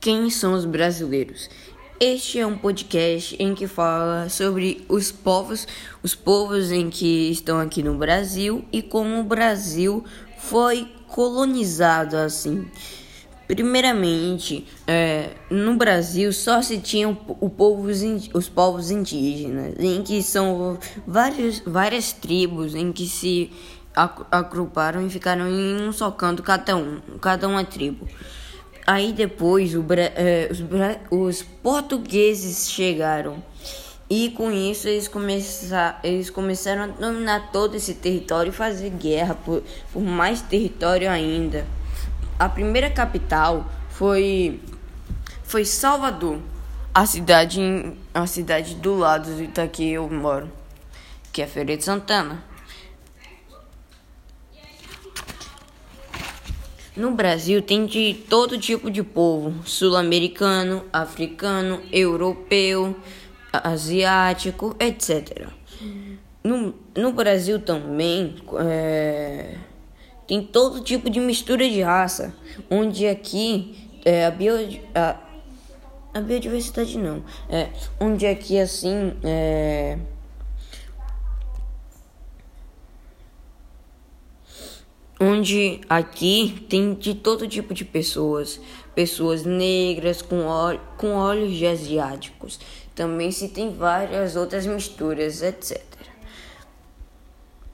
Quem são os brasileiros? Este é um podcast em que fala sobre os povos, os povos em que estão aqui no Brasil e como o Brasil foi colonizado assim. Primeiramente, é, no Brasil só se tinham o povo, os povos indígenas, em que são vários, várias tribos em que se agruparam e ficaram em um só canto, cada um, cada uma tribo. Aí depois o, eh, os, os, portugueses chegaram e com isso eles, eles começaram a dominar todo esse território e fazer guerra por, por mais território ainda. A primeira capital foi, foi Salvador, a cidade, a cidade do lado daqui eu moro, que é Feira de Santana. No Brasil tem de todo tipo de povo: sul-americano, africano, europeu, asiático, etc. No, no Brasil também é, tem todo tipo de mistura de raça, onde aqui é, a, bio, a, a biodiversidade não, é, onde aqui assim é, onde aqui tem de todo tipo de pessoas, pessoas negras com, com olhos de asiáticos. Também se tem várias outras misturas, etc.